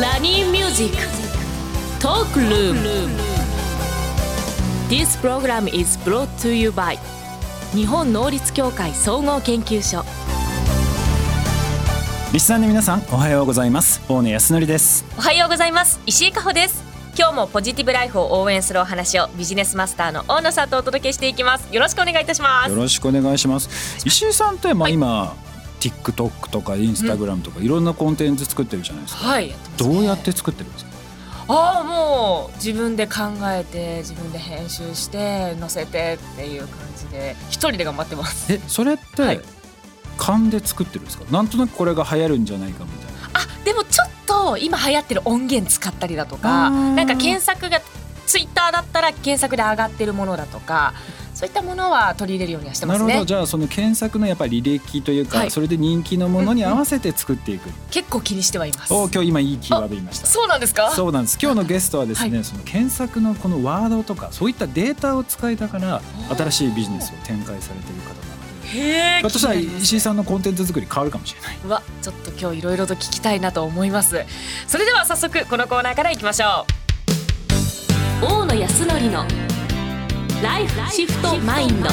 ラニーミュージックトークルーム This program is brought to you by 日本能率協会総合研究所リスナーの皆さんおはようございます。大野泰敬です。おはようございます。石井加穂です。今日もポジティブライフを応援するお話をビジネスマスターの大野さんとお届けしていきます。よろしくお願いいたします。よろしくお願いします。石井さんってまあ今、はい、TikTok とか Instagram とかいろんなコンテンツ作ってるじゃないですか、はい、どうやって作ってるんですか？ああもう自分で考えて自分で編集して載せてっていう感じで一人で頑張ってます。えそれって、はい。勘で作ってるんですか？なんとなくこれが流行るんじゃないかみたいな。あでもちょっと今流行ってる音源使ったりだとかなんか検索がツイッターだったら検索で上がってるものだとかそういったものは取り入れるようにはしてますね。なるほどじゃあその検索のやっぱり履歴というか、はい、それで人気のものに合わせて作っていく、うんうん、結構気にしてはいます。お今日今いいキーワード言いました。そうなんですか？そうなんです。今日のゲストはですね、はい、その検索のこのワードとかそういったデータを使いながら新しいビジネスを展開されている方へえ。としたら石井さんのコンテンツ作り変わるかもしれない。わ、ちょっと今日いろいろと聞きたいなと思います。それでは早速このコーナーからいきましょう。大野康則のライフシフトマインド。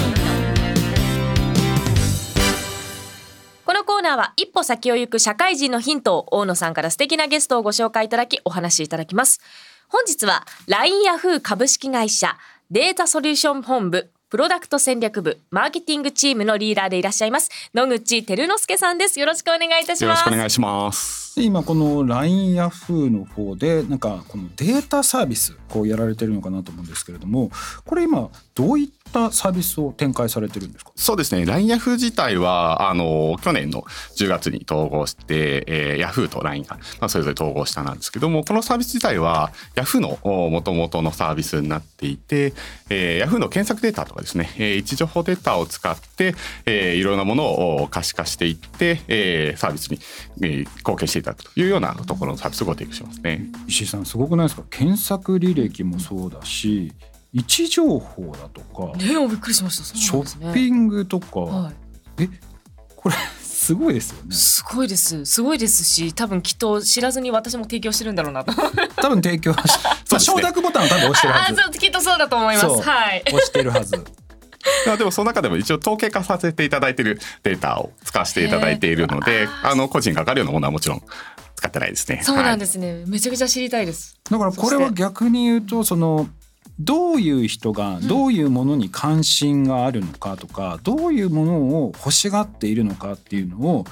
このコーナーは一歩先を行く社会人のヒントを大野さんから素敵なゲストをご紹介いただきお話しいただきます。本日は LINE ヤフー株式会社データソリューション本部プロダクト戦略部マーケティングチームのリーダーでいらっしゃいます。野口照之助さんです。よろしくお願いいたします。よろしくお願いします。今この LINE ヤフーの方でなんかこのデータサービスこうやられてるのかなと思うんですけれどもこれ今どういったサービスを展開されてるんですか？そうですね。LINE ヤフー自体はあの去年の10月に統合して、えー、ヤフーと LINE が、まあ、それぞれ統合したなんですけどもこのサービス自体はヤフーのもともとのサービスになっていて、えー、ヤフーの検索データとかですね、えー、位置情報データを使って、えー、いろんなものを可視化していって、えー、サービスに、えー、貢献していただくというようなところのサービスをご提供しますね。石井さんすごくないですか？検索履歴もそうだし位置情報だとか、ね、びっくりしました、ね、ショッピングとか、はい、えこれ すごいですよね。すごいです。すごいですし多分きっと知らずに私も提供してるんだろうなと。多分提供まあ 承諾ボタンを多分押してるはず。あそうきっとそうだと思います。はい。押してるはず。でもその中でも一応統計化させていただいているデータを使わせていただいているのであの個人がかかるようなものはもちろん使ってないですね。そうなんですね、はい、めちゃくちゃ知りたいです。だからこれは逆に言うとそのどういう人がどういうものに関心があるのかとか、どういうものを欲しがっているのかっていうのを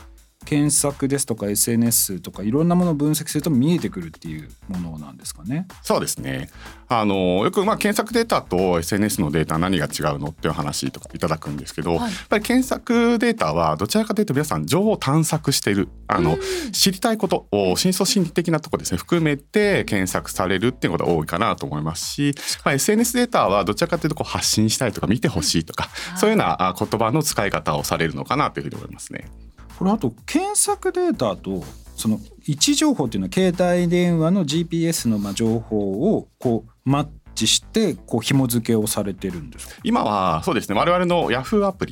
検索ですとか SNS とかいろんなものを分析すると見えてくるっていうものなんですかね。そうですね。あのよくまあ検索データと SNS のデータ何が違うのっていう話とかいただくんですけど、はい、やっぱり検索データはどちらかというと皆さん情報を探索しているあの、知りたいことを深層心理的なとこですね含めて検索されるっていうことが多いかなと思いますし、まあ、SNS データはどちらかというとこう発信したいとか見てほしいとか、そういうような言葉の使い方をされるのかなというふうに思いますね。これあと検索データとその位置情報っていうのは携帯電話の GPS のまあ情報をこうマッチしてこう紐付けをされてるんです今はそうですね。我々の Yahoo アプ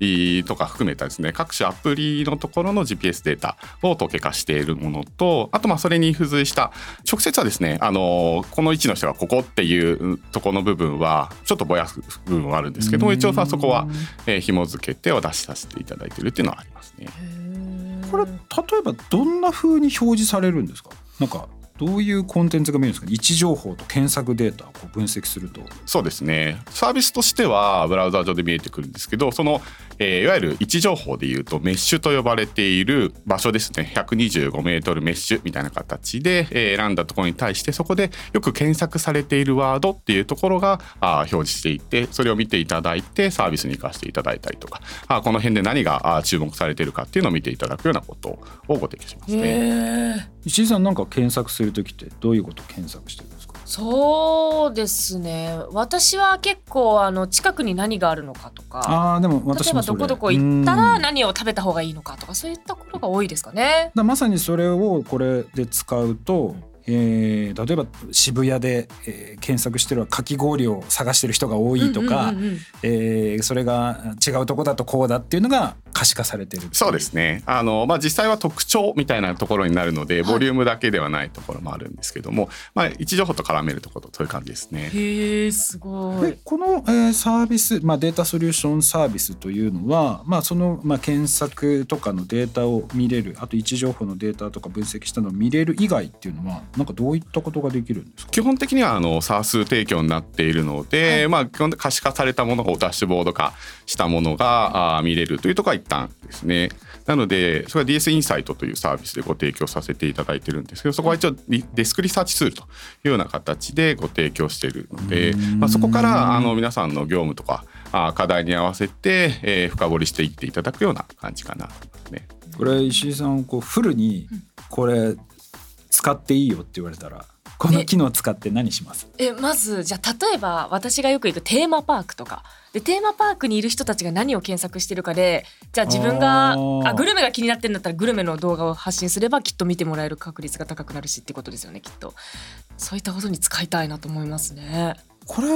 リとか含めたですね。各種アプリのところの GPS データを統計化しているものとあとまあそれに付随した直接はですねあのこの位置の人がここっていうとこの部分はちょっとぼやす部分はあるんですけども一応さそこは、えー、紐付けてお出しさせていただいてるっていうのはありますね。これ例えばどんな風に表示されるんですか？なんかどういうコンテンツが見えるんですか？位置情報と検索データをこう分析すると。そうですね。サービスとしてはブラウザ上で見えてくるんですけどその、えー、いわゆる位置情報でいうとメッシュと呼ばれている場所ですね。125メートルメッシュみたいな形で、えー、選んだところに対してそこでよく検索されているワードっていうところがあ表示していてそれを見ていただいてサービスに生かしていただいたりとか。あこの辺で何があ注目されているかっていうのを見ていただくようなことをご提供しますね。石井さんなんか検索する時ってどういうこと検索してるんですか？そうですね。私は結構あの近くに何があるのかとかあでも私も例えばどこどこ行ったら何を食べた方がいいのかとかそういったことが多いですかね。まさにそれをこれで使うとえー例えば渋谷で、えー検索してるはかき氷を探してる人が多いとか、えーそれが違うとこだとこうだっていうのが可視化されてるっていそうですね。あの、まあ、実際は特徴みたいなところになるのでボリュームだけではないところもあるんですけども、まあ、位置情報と絡めるところとそういう感じですね。へえすごい。でこの、えーサービス、まあ、データソリューションサービスというのは、まあ、その、まあ、検索とかのデータを見れるあと位置情報のデータとか分析したのを見れる以外っていうのはなんかどういったことができるんですか？基本的にはあの SARS 提供になっているので、まあ、基本的に可視化されたものをダッシュボード化したものがあー見れるというところが一旦ですね。なのでそれは DS インサイトというサービスでご提供させていただいてるんですけどそこは一応リデスクリサーチツールというような形でご提供しているので、まあ、そこからあの皆さんの業務とか課題に合わせて、えー深掘りしていっていただくような感じかなと思いますね。これ石井さんこうフルにこれ使っていいよって言われたらこの機能使って何します？えまずじゃあ例えば私がよく行くテーマパークとか。でテーマパークにいる人たちが何を検索してるかでじゃあ自分があグルメが気になってるんだったらグルメの動画を発信すればきっと見てもらえる確率が高くなるしってことですよねきっと。そういったことに使いたいなと思いますね。これ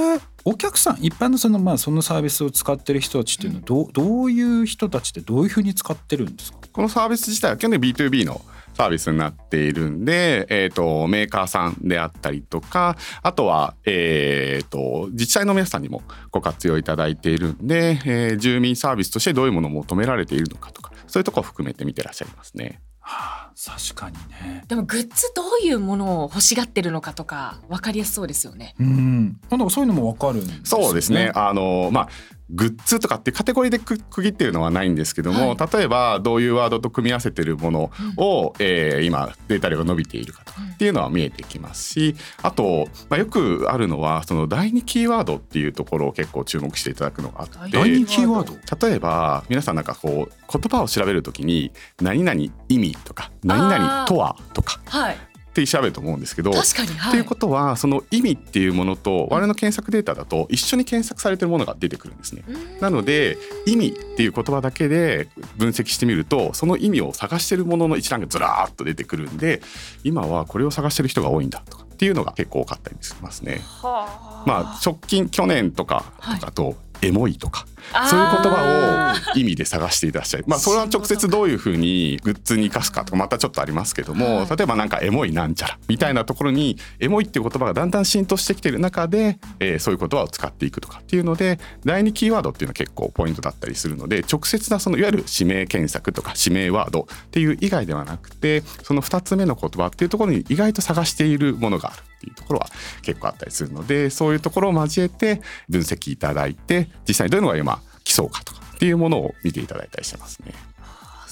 お客さん一般のそのまあそのサービスを使ってる人たちっていうのはどうどういう人たちでどういうふうに使ってるんですか？このサービス自体は基本的に B2B のサービスになっているんで、えー、とメーカーさんであったりとかあとは、えー、と自治体の皆さんにもご活用いただいているんで、えー住民サービスとしてどういうものを求められているのかとかそういうところを含めて見てらっしゃいますね。はあ確かにねでもグッズどういうものを欲しがってるのかとか分かりやすそうですよねうんなんかそういうのもわかるんですよそうですね。あのまあグッズとかっていうカテゴリーでく区切ってるのはないんですけども、例えばどういうワードと組み合わせてるものを、えー今データ量が伸びているかとかっていうのは見えてきますしあと、まあ、よくあるのはその第二キーワードっていうところを結構注目していただくのがあって第二キーワード？例えば皆さんなんかこう言葉を調べるときに何々意味とか何々とはとかはいって調べると思うんですけど確かにはいっていうことはその意味っていうものと我々の検索データだと一緒に検索されてるものが出てくるんですね。なので意味っていう言葉だけで分析してみるとその意味を探してるものの一覧がずらーっと出てくるんで今はこれを探してる人が多いんだとかっていうのが結構多かったりしますね。はまあ直近去年とかはいとかと、エモいとかそういう言葉を意味で探していらっしゃるまあそれは直接どういうふうにグッズに生かすかとかまたちょっとありますけども、はい。例えばなんかエモいなんちゃらみたいなところにエモいっていう言葉がだんだん浸透してきてる中で、えーそういう言葉を使っていくとかっていうので第二キーワードっていうのは結構ポイントだったりするので直接なそのいわゆる指名検索とか指名ワードっていう以外ではなくてその2つ目の言葉っていうところに意外と探しているものがあるっていうところは結構あったりするのでそういうところを交えて分析いただいて実際にどういうのが今来そうかとかっていうものを見ていただいたりしてますね。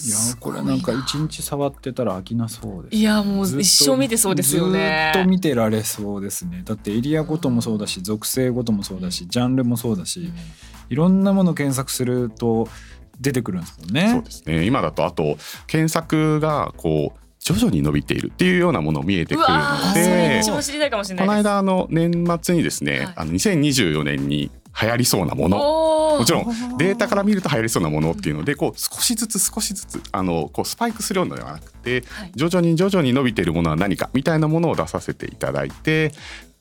いやこれなんか一日触ってたら飽きなそうです。いやもうずっと一生見てそうですよね。ずっと見てられそうですね。だってエリアごともそうだし属性ごともそうだしジャンルもそうだしいろんなもの検索すると出てくるんですもんね。そうですね。今だとあと検索がこう徐々に伸びているっていうようなものも見えてくるのでこの間あの年末にですね、はい。あの2024年に流行りそうなもの。もちろんデータから見ると流行りそうなものっていうのでこう少しずつ少しずつあのこうスパイクするようなのではなくてはい。徐々に徐々に伸びているものは何かみたいなものを出させていただいて、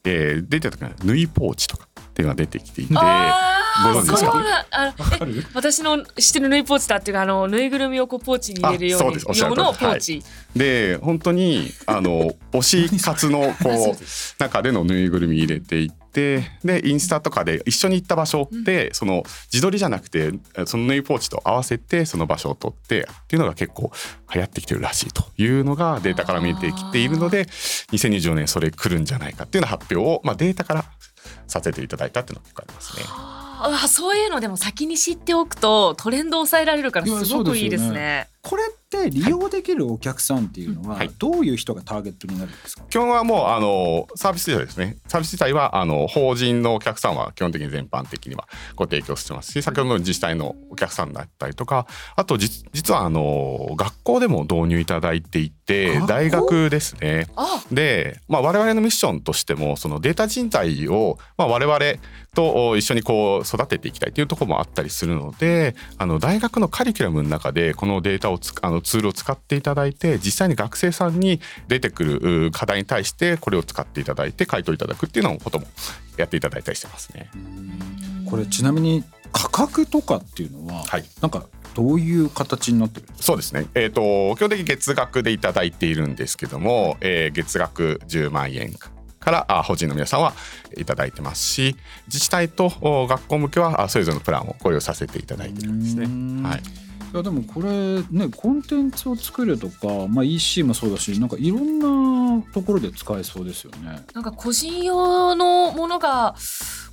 えー出てた時は縫いポーチとかっていうのが出てきていてご存知ですか？私の知ってる縫いポーチだっていうかあの縫いぐるみをこうポーチに入れるように用のポーチ、で本当にあの 推し活のこでう中でのぬいぐるみ入れていってでインスタとかで一緒に行った場所で、その自撮りじゃなくてその縫いポーチと合わせてその場所を撮ってっていうのが結構流行ってきてるらしいというのがデータから見えてきているので2024年それ来るんじゃないかっていうような発表を、まあ、データからさせていただいたっていうのが結構ありますね。あそういうのでも先に知っておくとトレンドを抑えられるからすごくいいですそうですよね。これって利用できるお客さんっていうのははい。どういう人がターゲットになるんですか、基本はもうあのサービス自体ですねサービス自体はあの法人のお客さんは基本的に全般的にはご提供してますし先ほどの自治体のお客さんだったりとかあとじ実はあの学校でも導入いただいていて大学ですね。あ。で、まあ、我々のミッションとしてもそのデータ人材を、まあ、我々と一緒にこう育てていきたいというところもあったりするのであの大学のカリキュラムの中でこのデータをつあのツールを使っていただいて実際に学生さんに出てくる課題に対してこれを使っていただいて回答いただくっていうのこともやっていただいたりしてますね。これちなみに価格とかっていうのは、はい、なんかどういう形になってるそうですね、えーと、基本的に月額でいただいているんですけども、えー、月額10万円からあ法人の皆さんはいただいてますし自治体と学校向けはそれぞれのプランをご用意させていただいてるんですね。はいいやでもこれねコンテンツを作るとか、まあ、EC もそうだしなんかいろんなところで使えそうですよね。なんか個人用のものが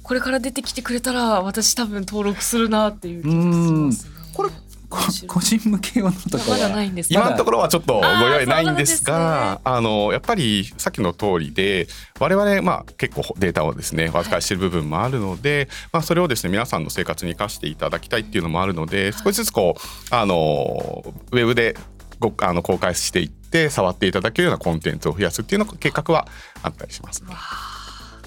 これから出てきてくれたら私多分登録するなっていう気がします、ね、これ個人向け用のとかは。今のところはちょっとご用意ないんですがあのやっぱりさっきの通りで我々まあ結構データをですねお預かりしている部分もあるので、まあ、それをですね皆さんの生活に生かしていただきたいっていうのもあるので少しずつこうあのウェブでごあの公開していって触っていただけるようなコンテンツを増やすっていうの計画はあったりします、ね。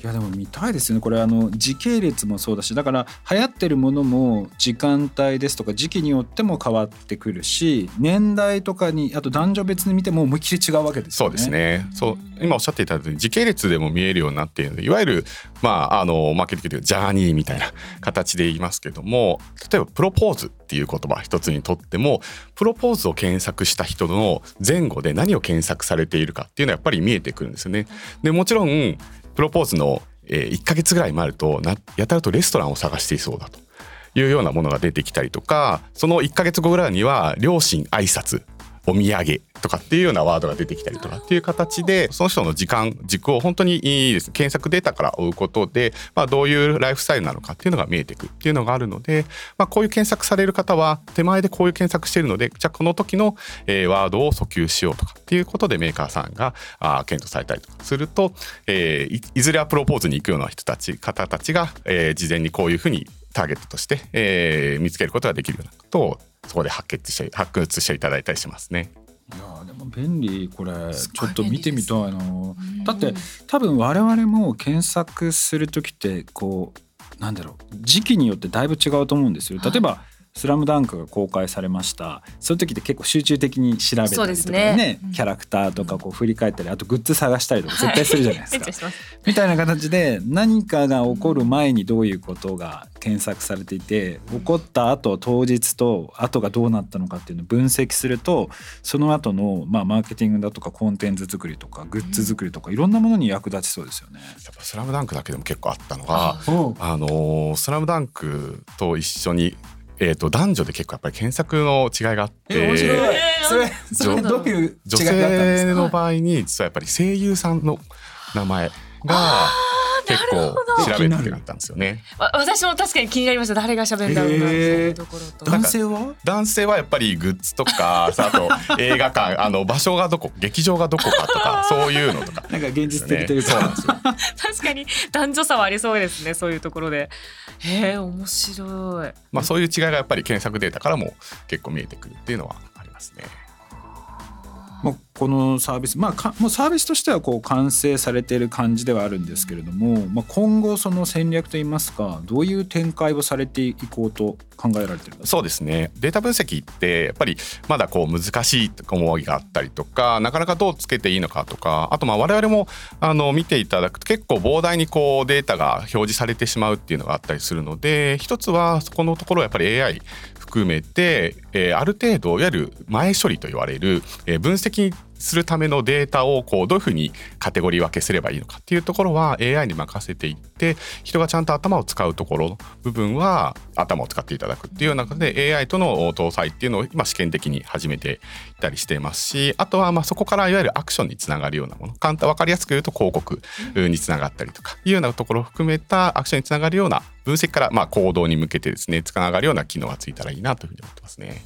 いやでも見たいですよねこれあの時系列もそうだしだから流行ってるものも時間帯ですとか時期によっても変わってくるし年代とかにあと男女別に見ても思いっきり違うわけですよね。そうですねそう今おっしゃっていただいたように時系列でも見えるようになっているのでいわゆるまああのマーケティングでジャーニーみたいな形で言いますけども例えばプロポーズっていう言葉一つにとってもプロポーズを検索した人の前後で何を検索されているかっていうのはやっぱり見えてくるんですよね。でもちろんプロポーズの1ヶ月ぐらい前るとやたらとレストランを探していそうだというようなものが出てきたりとかその1ヶ月後ぐらいには両親挨拶お土産とかっていうようなワードが出てきたりとかっていう形でその人の時間軸を本当にいいです。検索データから追うことで、まあ、どういうライフスタイルなのかっていうのが見えてくっていうのがあるので、まあ、こういう検索される方は手前でこういう検索してるのでじゃあこの時の、え、ワードを訴求しようとかっていうことでメーカーさんがあ検討されたりとかすると、えー、いいずれはプロポーズに行くような人たち方たちが、えー、事前にこういうふうにターゲットとして、えー、見つけることができるようなことをそこで発掘して発掘していただいたりしますね。いやでも便利これちょっと見てみたいな。だって多分我々も検索する時ってこうなんだろう時期によってだいぶ違うと思うんですよ。例えば、スラムダンクが公開されました。そういう時って結構集中的に調べたりとかね、ね、キャラクターとかこう振り返ったりあとグッズ探したりとか絶対するじゃないですか。はい、みたいな形で何かが起こる前にどういうことが検索されていて起こった後当日と後がどうなったのかっていうのを分析するとその後のまあマーケティングだとかコンテンツ作りとかグッズ作りとかいろんなものに役立ちそうですよね。やっぱスラムダンクだけでも結構あったのがあのスラムダンクと一緒にえーと、男女で結構やっぱり検索の違いがあって、面白い。それそれどういう女性の場合に実はやっぱり声優さんの名前が結構調べてなったんですよね。私も確かに気になりました誰が喋るんだろうなっていうところと。男性は？男性はやっぱりグッズとか あと映画館あの場所がどこ劇場がどこかとか そういうのとか、なんか現実的というか、確かに男女差はありそうですねそういうところで。へえ面白い。まあそういう違いがやっぱり検索データからも結構見えてくるっていうのはありますね。まあ、このサービス、まあ、もうサービスとしてはこう完成されている感じではあるんですけれども、まあ、今後その戦略といいますかどういう展開をされていこうと考えられてるそうですね。データ分析ってやっぱりまだこう難しい思いがあったりとかなかなかどうつけていいのかとかあとまあ我々もあの見ていただくと結構膨大にこうデータが表示されてしまうっていうのがあったりするので一つはそこのところやっぱり AI 含めて、えー、ある程度いわゆる前処理と言われる、えー、分析するためのデータをこうどういうふうにカテゴリー分けすればいいのかっていうところは AI に任せていって人がちゃんと頭を使うところの部分は頭を使っていただくっていう中で AI との搭載っていうのを今試験的に始めていたりしていますしあとはまあそこからいわゆるアクションにつながるようなもの簡単分かりやすく言うと広告につながったりとかいうようなところを含めたアクションにつながるような分析からまあ行動に向けてですねつながるような機能がついたらいいなというふうに思ってますね。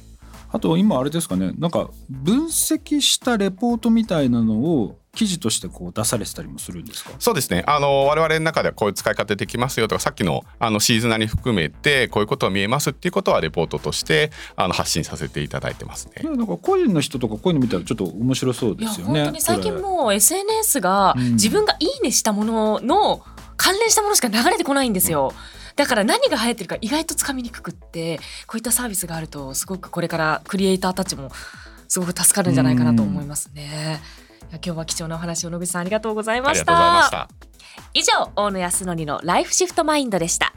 あと今あれですかねなんか分析したレポートみたいなのを記事としてこう出されてたりもするんですか？そうですねあの我々の中ではこういう使い方できますよとかさっきのあのシーズナーに含めてこういうことが見えますっていうことはレポートとしてあの発信させていただいてますね。なんか個人の人とかこういうの見たらちょっと面白そうですよね。本当に最近もう SNS が自分がいいねしたものの関連したものしか流れてこないんですよ。うんだから何が流行ってるか意外とつかみにくくってこういったサービスがあるとすごくこれからクリエイターたちもすごく助かるんじゃないかなと思いますね。今日は貴重なお話を野口さんありがとうございました。以上大野康則のライフシフトマインドでした